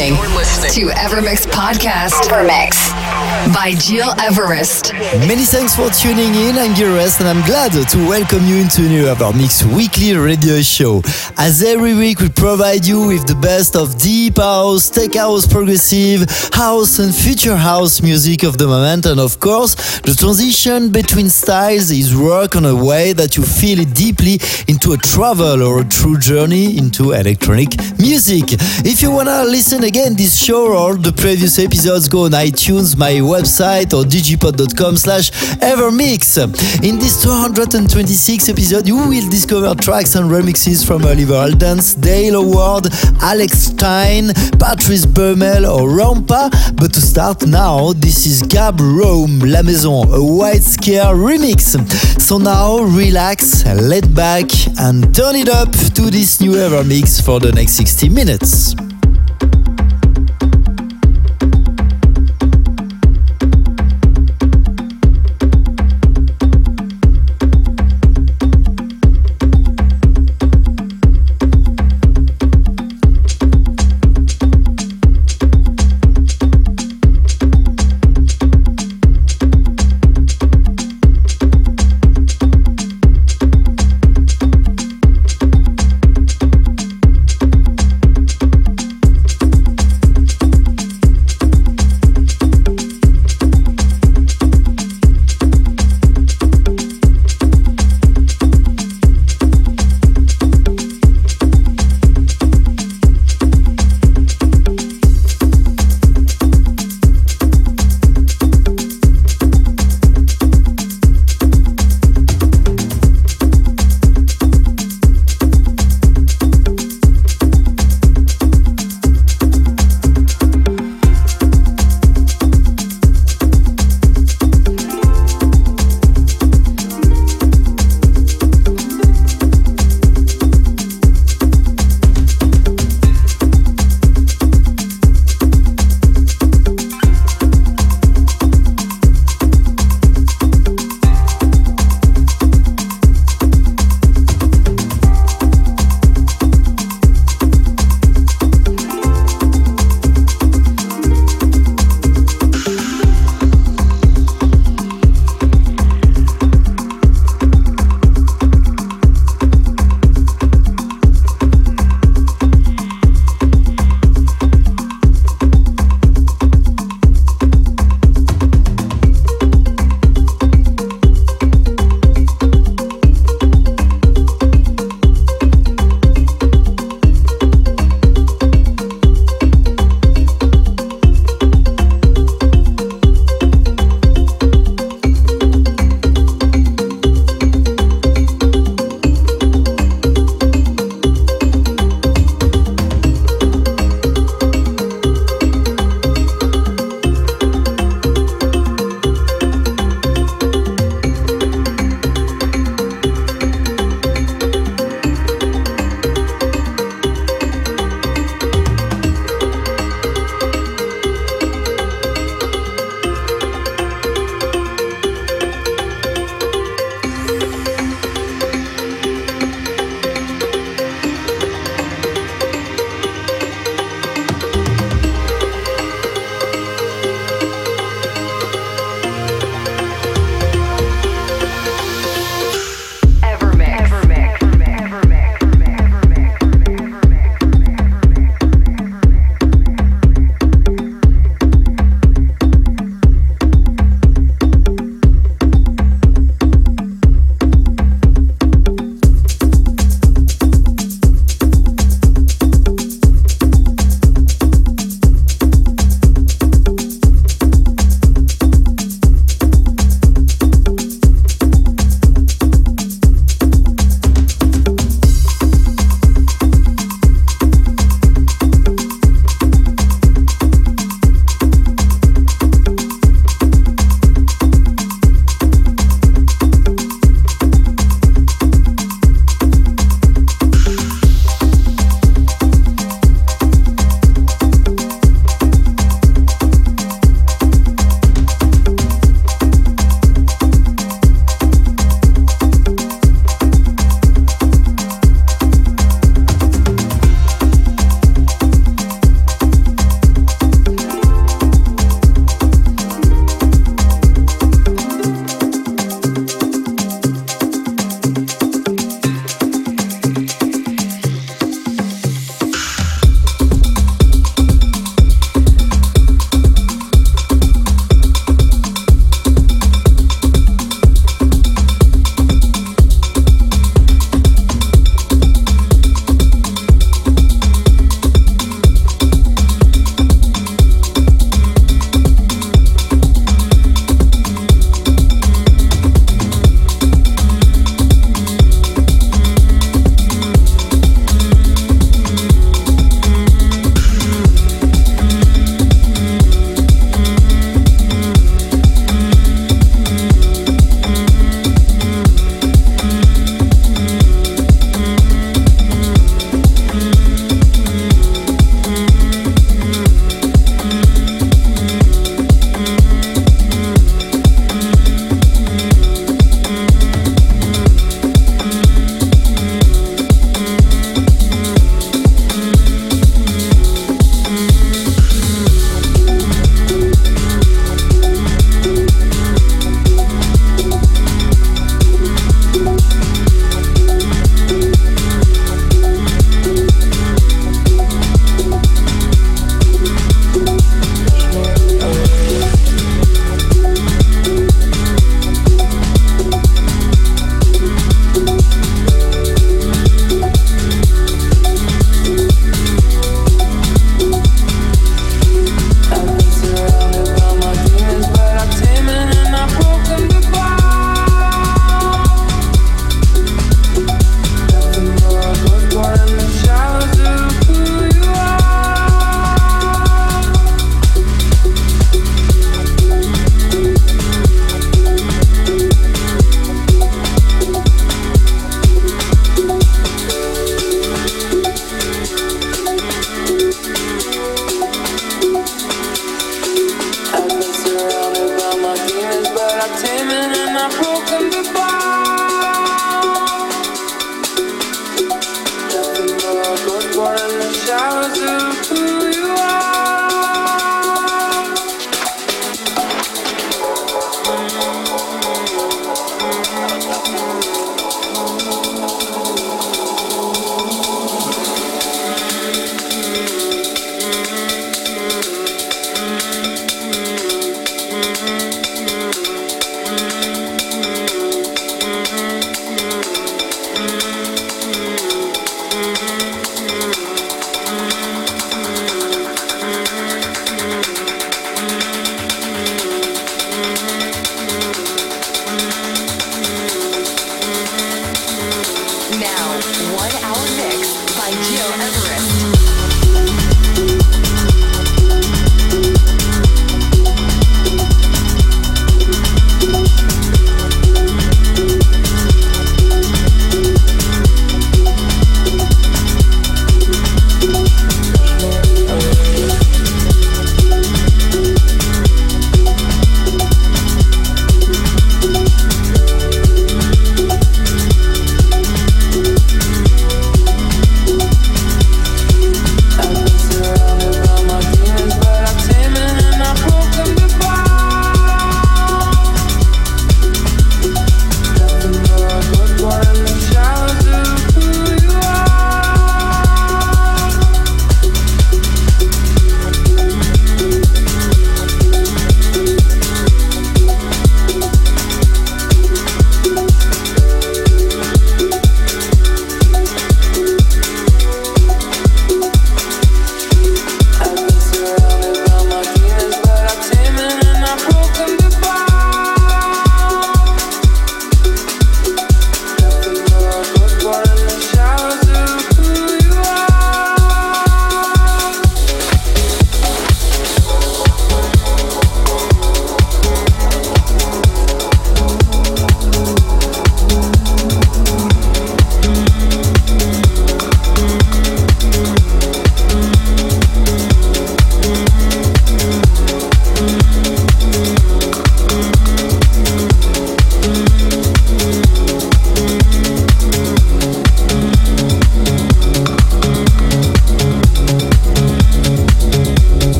Listening to Evermix Podcast. Evermix by Gil Everest. Many thanks for tuning in. I'm Gil Everest and I'm glad to welcome you into new Evermix weekly radio show. As every week, we provide you with the best of deep house, tech house, progressive house, and future house music of the moment. And of course, the transition between styles is work on a way that you feel it deeply into a travel or a true journey into electronic music. If you wanna listen again this show or the previous episodes, go on iTunes, my website or digipod.com slash evermix. In this 226 episode, you will discover tracks and remixes from Oliver Heldens, Dale Howard, Alex Stein, Patrice Bäumel or Rampa. But to start now, this is Gab Rhome, La Maison, a White Scare remix. So now relax, let back and turn it up to this new Evermix for the next 60 minutes.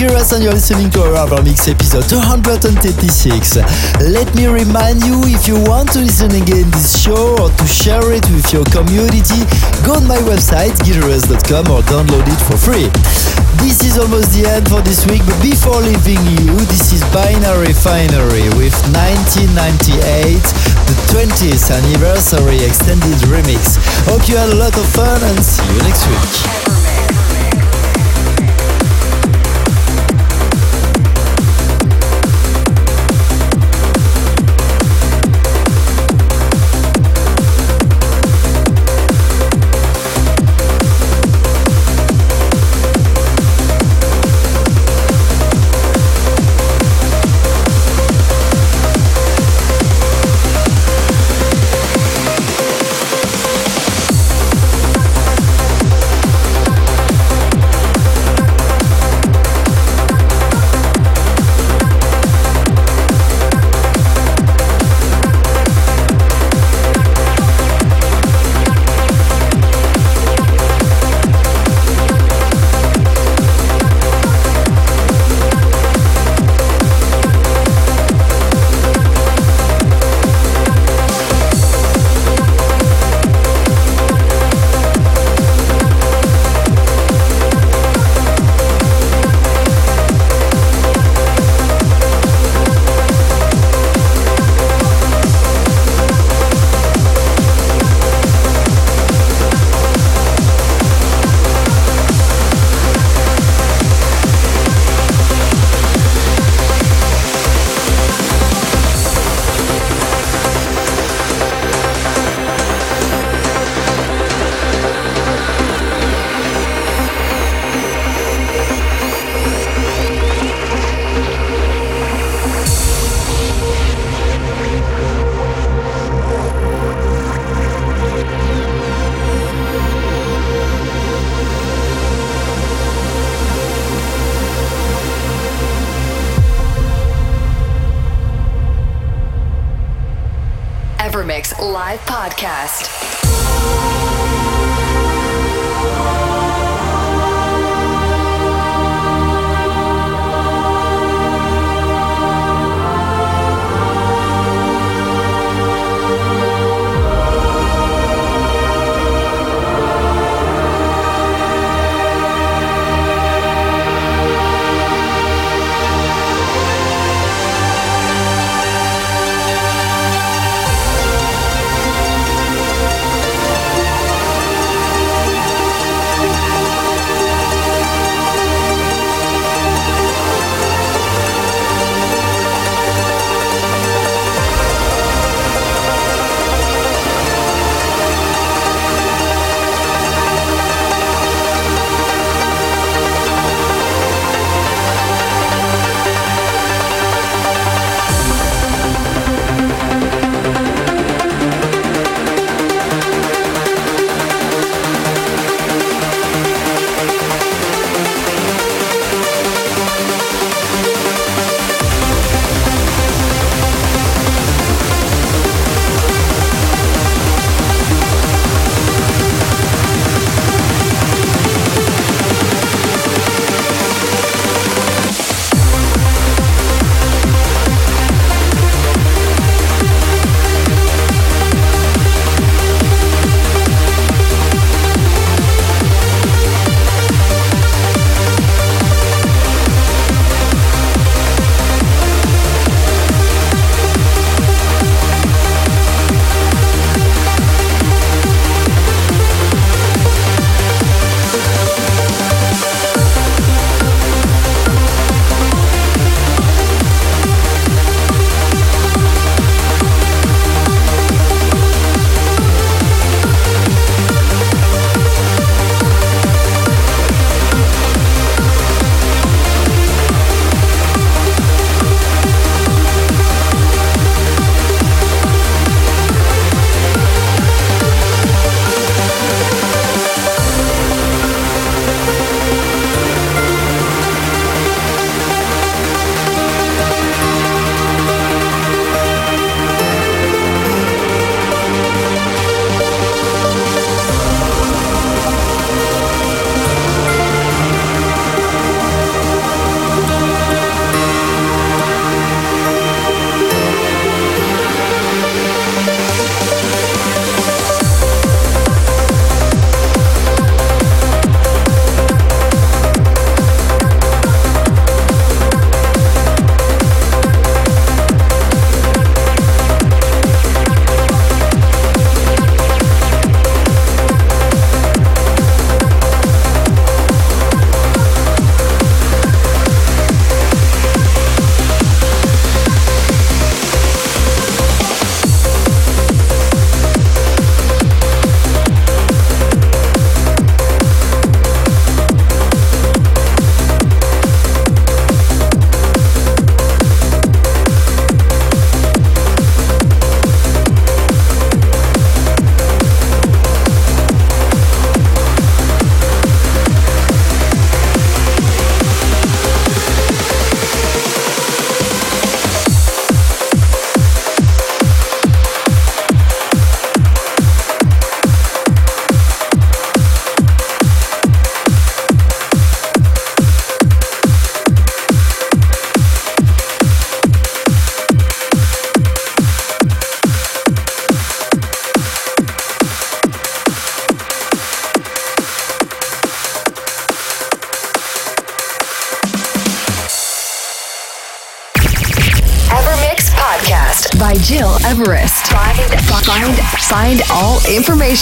It's and you're listening to EverMix episode 236. Let me remind you, if you want to listen again this show or to share it with your community, go on my website, gileverest.com or download it for free. This is almost the end for this week, but before leaving you, this is Binary Finary with 1998, the 20th anniversary extended remix. Hope you had a lot of fun and see you next week.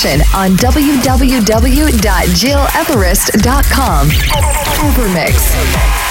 Information on www.gileverest.com. Evermix.